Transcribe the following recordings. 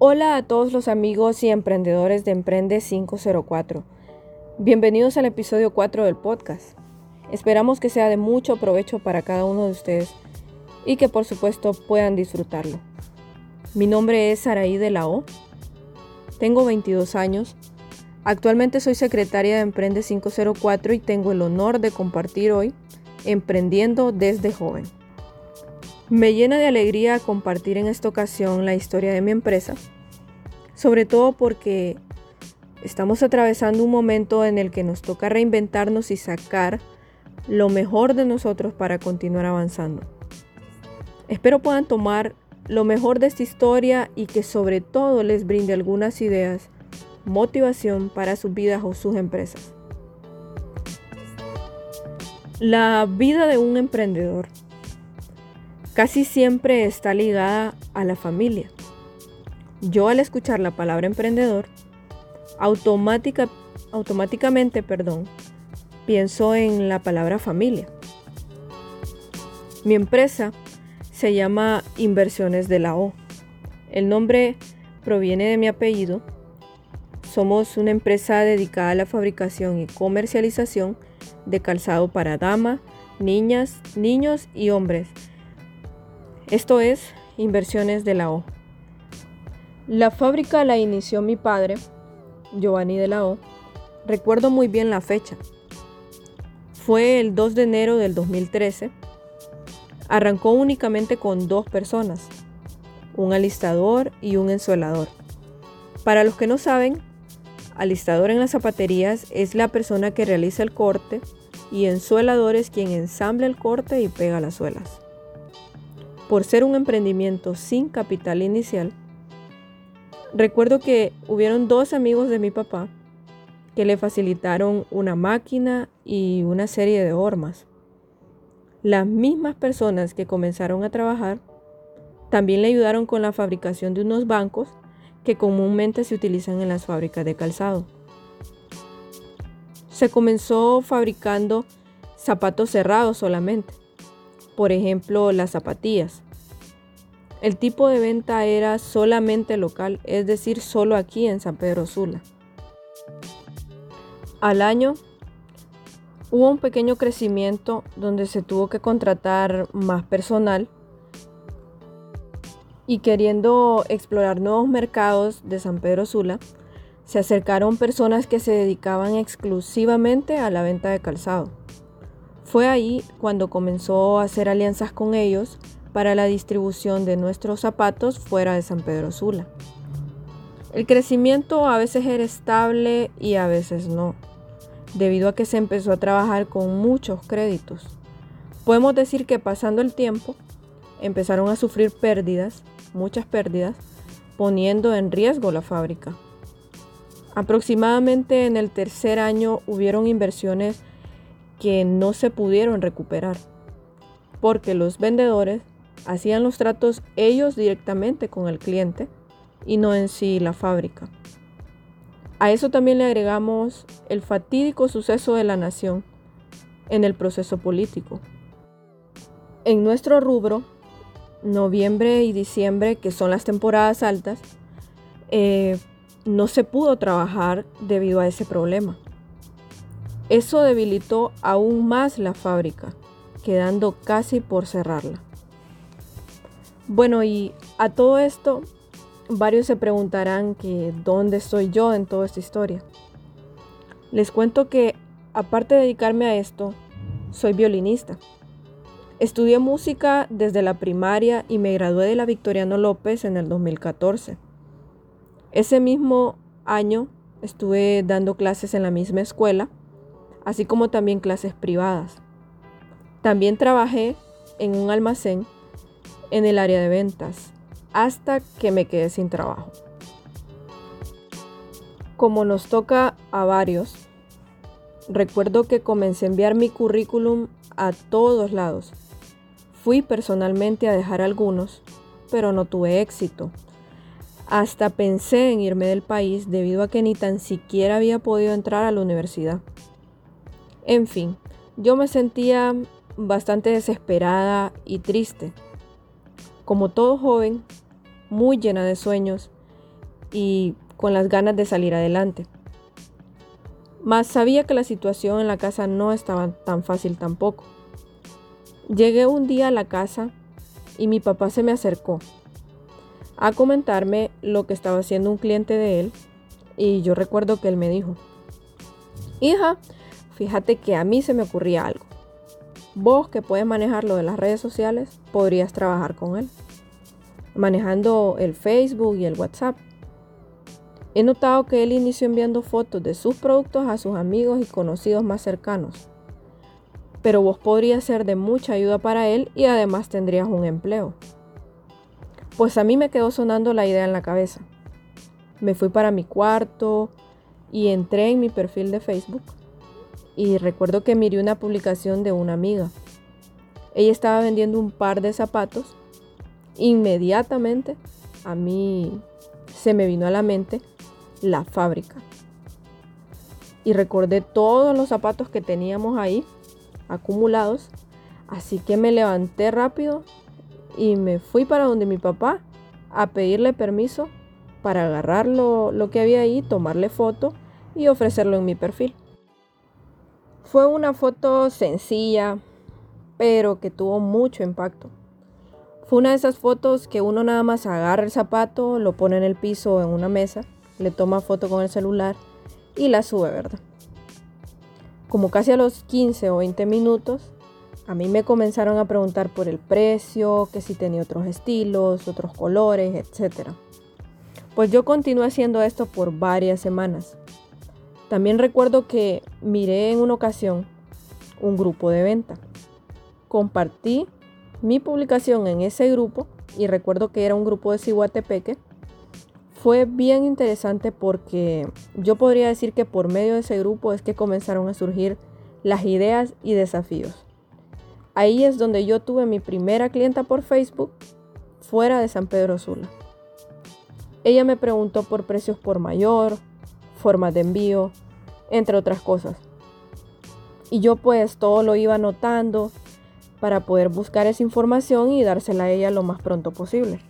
Hola a todos los amigos y emprendedores de Emprende 504. Bienvenidos al episodio 4 del podcast. Esperamos que sea de mucho provecho para cada uno de ustedes y que por supuesto puedan disfrutarlo. Mi nombre es Saraí de la O. Tengo 22 años. Actualmente soy secretaria de Emprende 504 y tengo el honor de compartir hoy Emprendiendo desde joven. Me llena de alegría compartir en esta ocasión la historia de mi empresa, sobre todo porque estamos atravesando un momento en el que nos toca reinventarnos y sacar lo mejor de nosotros para continuar avanzando. Espero puedan tomar lo mejor de esta historia y que sobre todo les brinde algunas ideas, motivación para sus vidas o sus empresas. La vida de un emprendedor casi siempre está ligada a la familia. Yo al escuchar la palabra emprendedor, automática, automáticamente, perdón, pienso en la palabra familia. Mi empresa se llama Inversiones de la O. El nombre proviene de mi apellido. Somos una empresa dedicada a la fabricación y comercialización de calzado para dama, niñas, niños y hombres. Esto es Inversiones de la O. La fábrica la inició mi padre, Giovanni de la O. Recuerdo muy bien la fecha, fue el 2 de enero del 2013. Arrancó únicamente con dos personas, un alistador y un ensuelador. Para los que no saben, alistador en las zapaterías es la persona que realiza el corte y ensuelador es quien ensambla el corte y pega las suelas. Por ser un emprendimiento sin capital inicial, recuerdo que hubieron dos amigos de mi papá que le facilitaron una máquina y una serie de hormas. Las mismas personas que comenzaron a trabajar también le ayudaron con la fabricación de unos bancos que comúnmente se utilizan en las fábricas de calzado. Se comenzó fabricando zapatos cerrados solamente, por ejemplo las zapatillas. El tipo de venta era solamente local, es decir, solo aquí en San Pedro Sula. Al año hubo un pequeño crecimiento donde se tuvo que contratar más personal y queriendo explorar nuevos mercados de San Pedro Sula, se acercaron personas que se dedicaban exclusivamente a la venta de calzado. Fue ahí cuando comenzó a hacer alianzas con ellos para la distribución de nuestros zapatos fuera de San Pedro Sula. El crecimiento a veces era estable y a veces no debido a que se empezó a trabajar con muchos créditos. Podemos decir que pasando el tiempo empezaron a sufrir pérdidas, muchas pérdidas, poniendo en riesgo la fábrica. Aproximadamente en el tercer año hubieron inversiones que no se pudieron recuperar, porque los vendedores hacían los tratos ellos directamente con el cliente y no en sí la fábrica. A eso también le agregamos el fatídico suceso de la nación en el proceso político. En nuestro rubro, noviembre y diciembre, que son las temporadas altas, eh, no se pudo trabajar debido a ese problema. Eso debilitó aún más la fábrica, quedando casi por cerrarla. Bueno, y a todo esto varios se preguntarán que dónde estoy yo en toda esta historia. Les cuento que aparte de dedicarme a esto, soy violinista. Estudié música desde la primaria y me gradué de la Victoriano López en el 2014. Ese mismo año estuve dando clases en la misma escuela, así como también clases privadas. También trabajé en un almacén en el área de ventas hasta que me quedé sin trabajo. Como nos toca a varios, recuerdo que comencé a enviar mi currículum a todos lados. Fui personalmente a dejar algunos, pero no tuve éxito. Hasta pensé en irme del país debido a que ni tan siquiera había podido entrar a la universidad. En fin, yo me sentía bastante desesperada y triste. Como todo joven, muy llena de sueños y con las ganas de salir adelante. Mas sabía que la situación en la casa no estaba tan fácil tampoco. Llegué un día a la casa y mi papá se me acercó a comentarme lo que estaba haciendo un cliente de él y yo recuerdo que él me dijo, hija, fíjate que a mí se me ocurría algo. Vos que puedes manejar lo de las redes sociales, podrías trabajar con él, manejando el Facebook y el WhatsApp. He notado que él inició enviando fotos de sus productos a sus amigos y conocidos más cercanos. Pero vos podrías ser de mucha ayuda para él y además tendrías un empleo. Pues a mí me quedó sonando la idea en la cabeza. Me fui para mi cuarto y entré en mi perfil de Facebook. Y recuerdo que miré una publicación de una amiga. Ella estaba vendiendo un par de zapatos. Inmediatamente a mí se me vino a la mente la fábrica. Y recordé todos los zapatos que teníamos ahí acumulados. Así que me levanté rápido y me fui para donde mi papá a pedirle permiso para agarrar lo, que había ahí, tomarle foto y ofrecerlo en mi perfil. Fue una foto sencilla, pero que tuvo mucho impacto. Fue una de esas fotos que uno nada más agarra el zapato, lo pone en el piso en una mesa, le toma foto con el celular y la sube, ¿verdad? Como casi a los 15 o 20 minutos, a mí me comenzaron a preguntar por el precio, que si tenía otros estilos, otros colores, etc. Pues yo continué haciendo esto por varias semanas. También recuerdo que miré en una ocasión un grupo de venta. Compartí mi publicación en ese grupo y recuerdo que era un grupo de Cihuatepeque. Fue bien interesante porque yo podría decir que por medio de ese grupo es que comenzaron a surgir las ideas y desafíos. Ahí es donde yo tuve mi primera clienta por Facebook fuera de San Pedro Sula. Ella me preguntó por precios por mayor, formas de envío, entre otras cosas. Y yo pues todo lo iba anotando para poder buscar esa información y dársela a ella lo más pronto posible.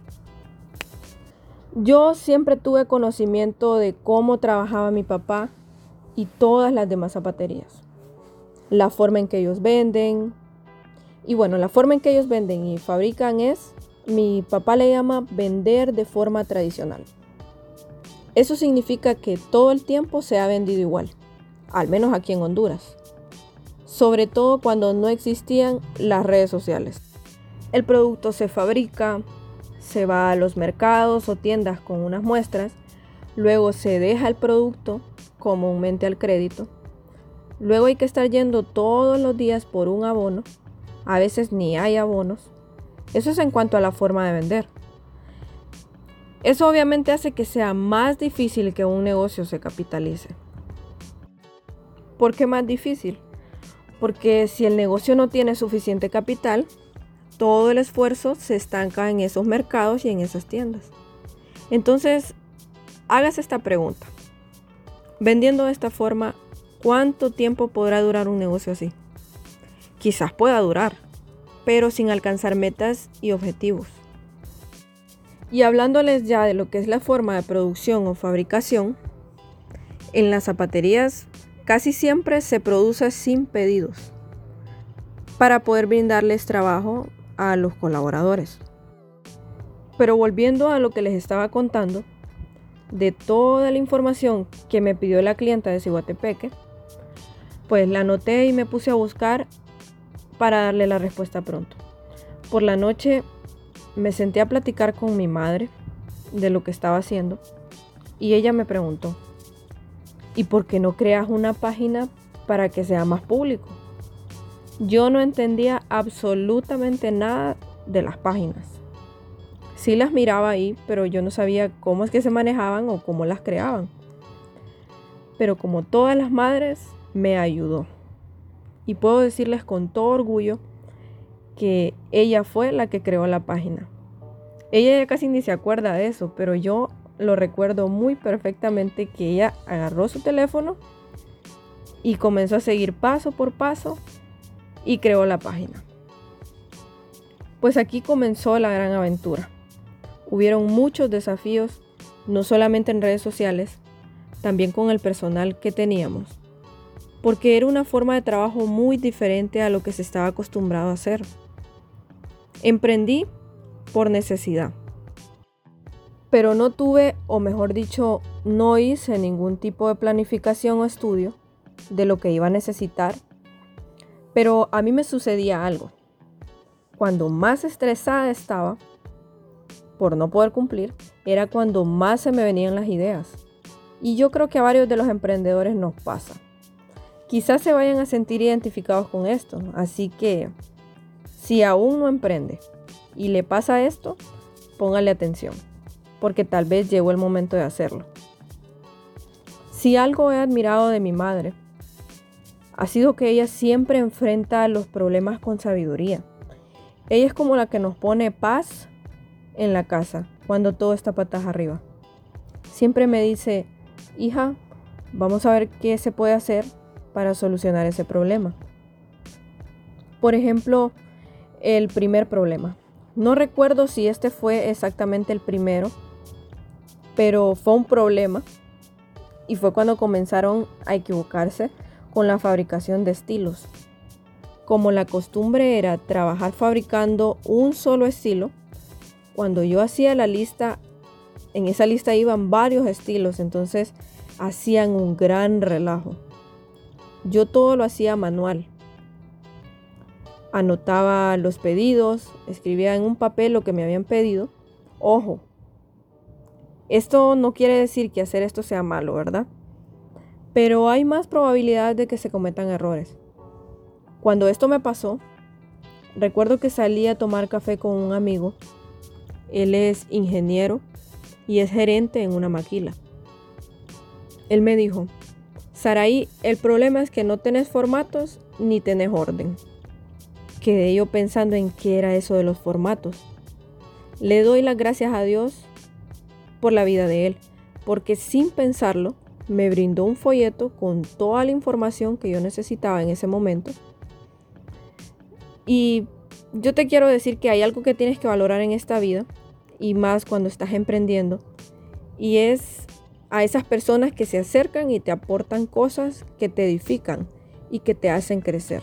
Yo siempre tuve conocimiento de cómo trabajaba mi papá y todas las demás zapaterías. La forma en que ellos venden, y bueno, la forma en que ellos venden y fabrican es, mi papá le llama vender de forma tradicional. Eso significa que todo el tiempo se ha vendido igual, al menos aquí en Honduras. Sobre todo cuando no existían las redes sociales. El producto se fabrica, se va a los mercados o tiendas con unas muestras, luego se deja el producto comúnmente al crédito, luego hay que estar yendo todos los días por un abono a veces ni hay abonos. Eso es en cuanto a la forma de vender. Eso obviamente hace que sea más difícil que un negocio se capitalice. ¿Por qué más difícil? Porque si el negocio no tiene suficiente capital, todo el esfuerzo se estanca en esos mercados y en esas tiendas. Entonces, hágase esta pregunta. Vendiendo de esta forma, ¿cuánto tiempo podrá durar un negocio así? quizás pueda durar, pero sin alcanzar metas y objetivos. Y hablándoles ya de lo que es la forma de producción o fabricación, en las zapaterías casi siempre se produce sin pedidos para poder brindarles trabajo a los colaboradores. Pero volviendo a lo que les estaba contando, de toda la información que me pidió la clienta de Ciguatepeque, pues la anoté y me puse a buscar para darle la respuesta pronto. Por la noche me senté a platicar con mi madre de lo que estaba haciendo y ella me preguntó, ¿y por qué no creas una página para que sea más público? Yo no entendía absolutamente nada de las páginas. Sí las miraba ahí, pero yo no sabía cómo es que se manejaban o cómo las creaban. Pero como todas las madres, me ayudó. Y puedo decirles con todo orgullo que ella fue la que creó la página. Ella ya casi ni se acuerda de eso, pero yo lo recuerdo muy perfectamente que ella agarró su teléfono y comenzó a seguir paso por paso y creó la página. Pues aquí comenzó la gran aventura. Hubieron muchos desafíos no solamente en redes sociales, también con el personal que teníamos, porque era una forma de trabajo muy diferente a lo que se estaba acostumbrado a hacer. Emprendí por necesidad, pero no tuve, o mejor dicho, no hice ningún tipo de planificación o estudio de lo que iba a necesitar, pero a mí me sucedía algo. Cuando más estresada estaba por no poder cumplir, era cuando más se me venían las ideas. Y yo creo que a varios de los emprendedores nos pasa. Quizás se vayan a sentir identificados con esto, así que si aún no emprende y le pasa esto, póngale atención, porque tal vez llegó el momento de hacerlo. Si algo he admirado de mi madre, ha sido que ella siempre enfrenta los problemas con sabiduría. Ella es como la que nos pone paz en la casa cuando todo está patas arriba. Siempre me dice, hija, vamos a ver qué se puede hacer para solucionar ese problema. Por ejemplo, el primer problema. No recuerdo si este fue exactamente el primero, pero fue un problema y fue cuando comenzaron a equivocarse con la fabricación de estilos. Como la costumbre era trabajar fabricando un solo estilo, cuando yo hacía la lista, en esa lista iban varios estilos, entonces hacían un gran relajo. Yo todo lo hacía manual. Anotaba los pedidos, escribía en un papel lo que me habían pedido. Ojo, esto no quiere decir que hacer esto sea malo, ¿verdad? Pero hay más probabilidad de que se cometan errores. Cuando esto me pasó, recuerdo que salí a tomar café con un amigo. Él es ingeniero y es gerente en una maquila. Él me dijo, Saraí, el problema es que no tenés formatos ni tenés orden. Quedé yo pensando en qué era eso de los formatos. Le doy las gracias a Dios por la vida de él, porque sin pensarlo me brindó un folleto con toda la información que yo necesitaba en ese momento. Y yo te quiero decir que hay algo que tienes que valorar en esta vida, y más cuando estás emprendiendo, y es a esas personas que se acercan y te aportan cosas que te edifican y que te hacen crecer.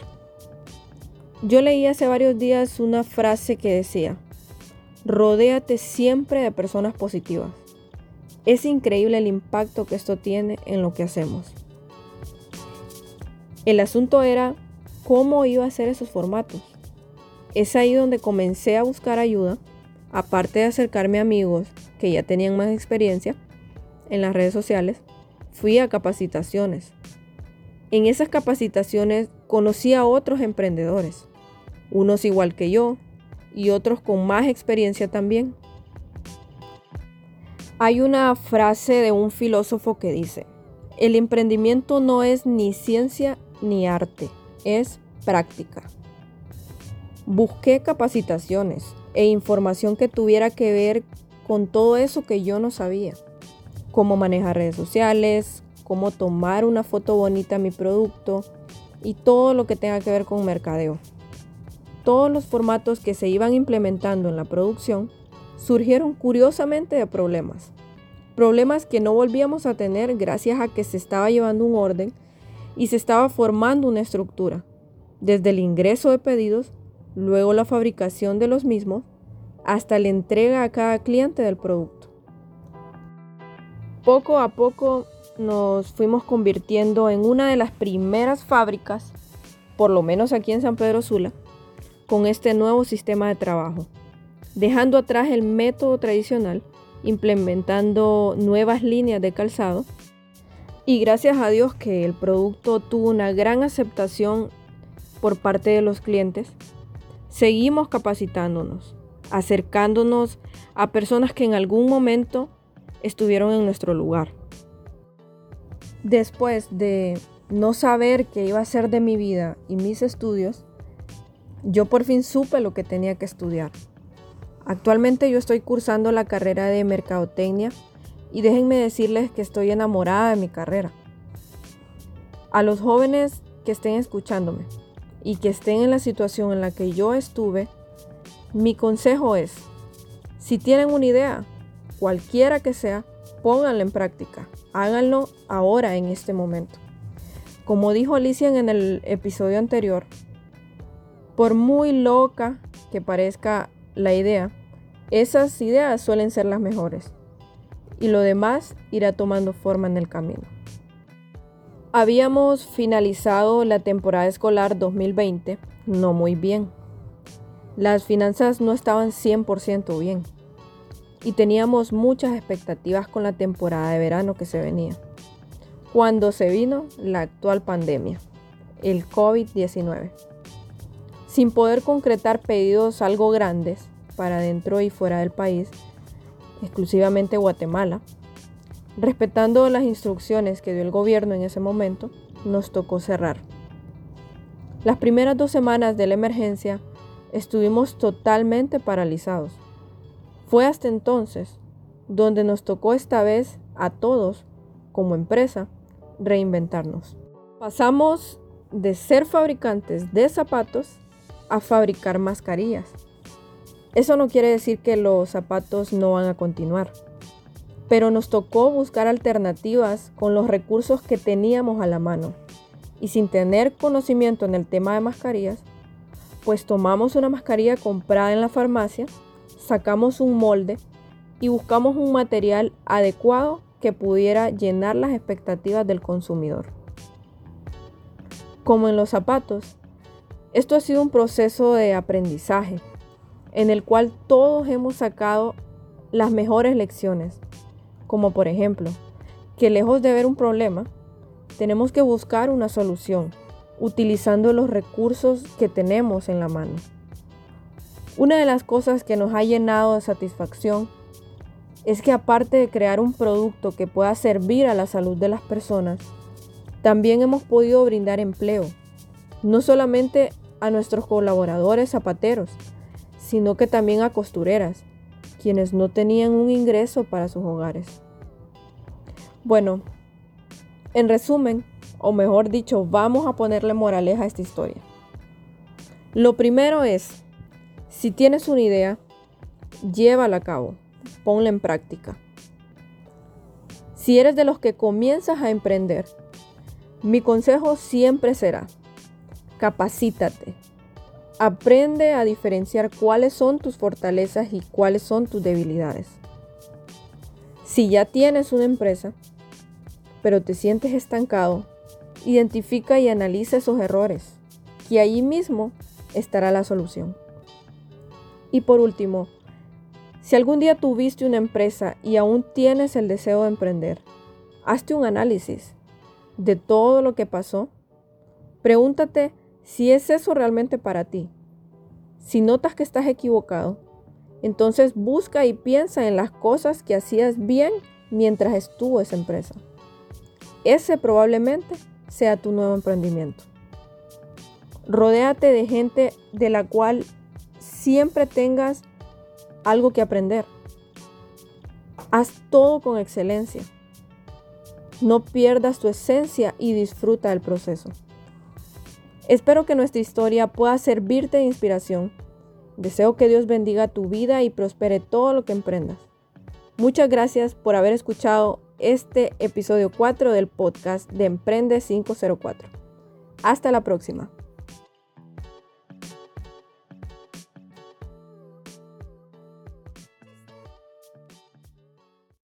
Yo leí hace varios días una frase que decía, rodéate siempre de personas positivas. Es increíble el impacto que esto tiene en lo que hacemos. El asunto era cómo iba a hacer esos formatos. Es ahí donde comencé a buscar ayuda, aparte de acercarme a amigos que ya tenían más experiencia en las redes sociales, fui a capacitaciones. En esas capacitaciones conocí a otros emprendedores, unos igual que yo y otros con más experiencia también. Hay una frase de un filósofo que dice, el emprendimiento no es ni ciencia ni arte, es práctica. Busqué capacitaciones e información que tuviera que ver con todo eso que yo no sabía. Cómo manejar redes sociales, cómo tomar una foto bonita a mi producto y todo lo que tenga que ver con mercadeo. Todos los formatos que se iban implementando en la producción surgieron curiosamente de problemas. Problemas que no volvíamos a tener gracias a que se estaba llevando un orden y se estaba formando una estructura, desde el ingreso de pedidos, luego la fabricación de los mismos, hasta la entrega a cada cliente del producto. Poco a poco nos fuimos convirtiendo en una de las primeras fábricas, por lo menos aquí en San Pedro Sula, con este nuevo sistema de trabajo dejando atrás el método tradicional, implementando nuevas líneas de calzado. Y gracias a Dios que el producto tuvo una gran aceptación por parte de los clientes, seguimos capacitándonos, acercándonos a personas que en algún momento estuvieron en nuestro lugar. Después de no saber qué iba a ser de mi vida y mis estudios, yo por fin supe lo que tenía que estudiar. Actualmente yo estoy cursando la carrera de mercadotecnia y déjenme decirles que estoy enamorada de mi carrera. A los jóvenes que estén escuchándome y que estén en la situación en la que yo estuve, mi consejo es, si tienen una idea, cualquiera que sea, pónganlo en práctica. Háganlo ahora en este momento. Como dijo Alicia en el episodio anterior, por muy loca que parezca la idea, esas ideas suelen ser las mejores y lo demás irá tomando forma en el camino. Habíamos finalizado la temporada escolar 2020 no muy bien. Las finanzas no estaban 100% bien y teníamos muchas expectativas con la temporada de verano que se venía. Cuando se vino la actual pandemia, el COVID-19. Sin poder concretar pedidos algo grandes para dentro y fuera del país, exclusivamente Guatemala, respetando las instrucciones que dio el gobierno en ese momento, nos tocó cerrar. Las primeras dos semanas de la emergencia estuvimos totalmente paralizados. Fue hasta entonces donde nos tocó esta vez a todos, como empresa, reinventarnos. Pasamos de ser fabricantes de zapatos a fabricar mascarillas. Eso no quiere decir que los zapatos no van a continuar, pero nos tocó buscar alternativas con los recursos que teníamos a la mano. Y sin tener conocimiento en el tema de mascarillas, pues tomamos una mascarilla comprada en la farmacia, sacamos un molde y buscamos un material adecuado que pudiera llenar las expectativas del consumidor. Como en los zapatos, esto ha sido un proceso de aprendizaje en el cual todos hemos sacado las mejores lecciones, como por ejemplo, que lejos de ver un problema, tenemos que buscar una solución utilizando los recursos que tenemos en la mano. Una de las cosas que nos ha llenado de satisfacción es que aparte de crear un producto que pueda servir a la salud de las personas, también hemos podido brindar empleo, no solamente a nuestros colaboradores zapateros, sino que también a costureras, quienes no tenían un ingreso para sus hogares. Bueno, en resumen, o mejor dicho, vamos a ponerle moraleja a esta historia. Lo primero es, si tienes una idea, llévala a cabo, ponla en práctica. Si eres de los que comienzas a emprender, mi consejo siempre será, capacítate, Aprende a diferenciar cuáles son tus fortalezas y cuáles son tus debilidades. Si ya tienes una empresa, pero te sientes estancado, identifica y analiza esos errores, y ahí mismo estará la solución. Y por último, si algún día tuviste una empresa y aún tienes el deseo de emprender, hazte un análisis de todo lo que pasó. Pregúntate si es eso realmente para ti, si notas que estás equivocado, entonces busca y piensa en las cosas que hacías bien mientras estuvo esa empresa. Ese probablemente sea tu nuevo emprendimiento. Rodéate de gente de la cual siempre tengas algo que aprender. Haz todo con excelencia. No pierdas tu esencia y disfruta del proceso. Espero que nuestra historia pueda servirte de inspiración. Deseo que Dios bendiga tu vida y prospere todo lo que emprendas. Muchas gracias por haber escuchado este episodio 4 del podcast de Emprende 504. Hasta la próxima.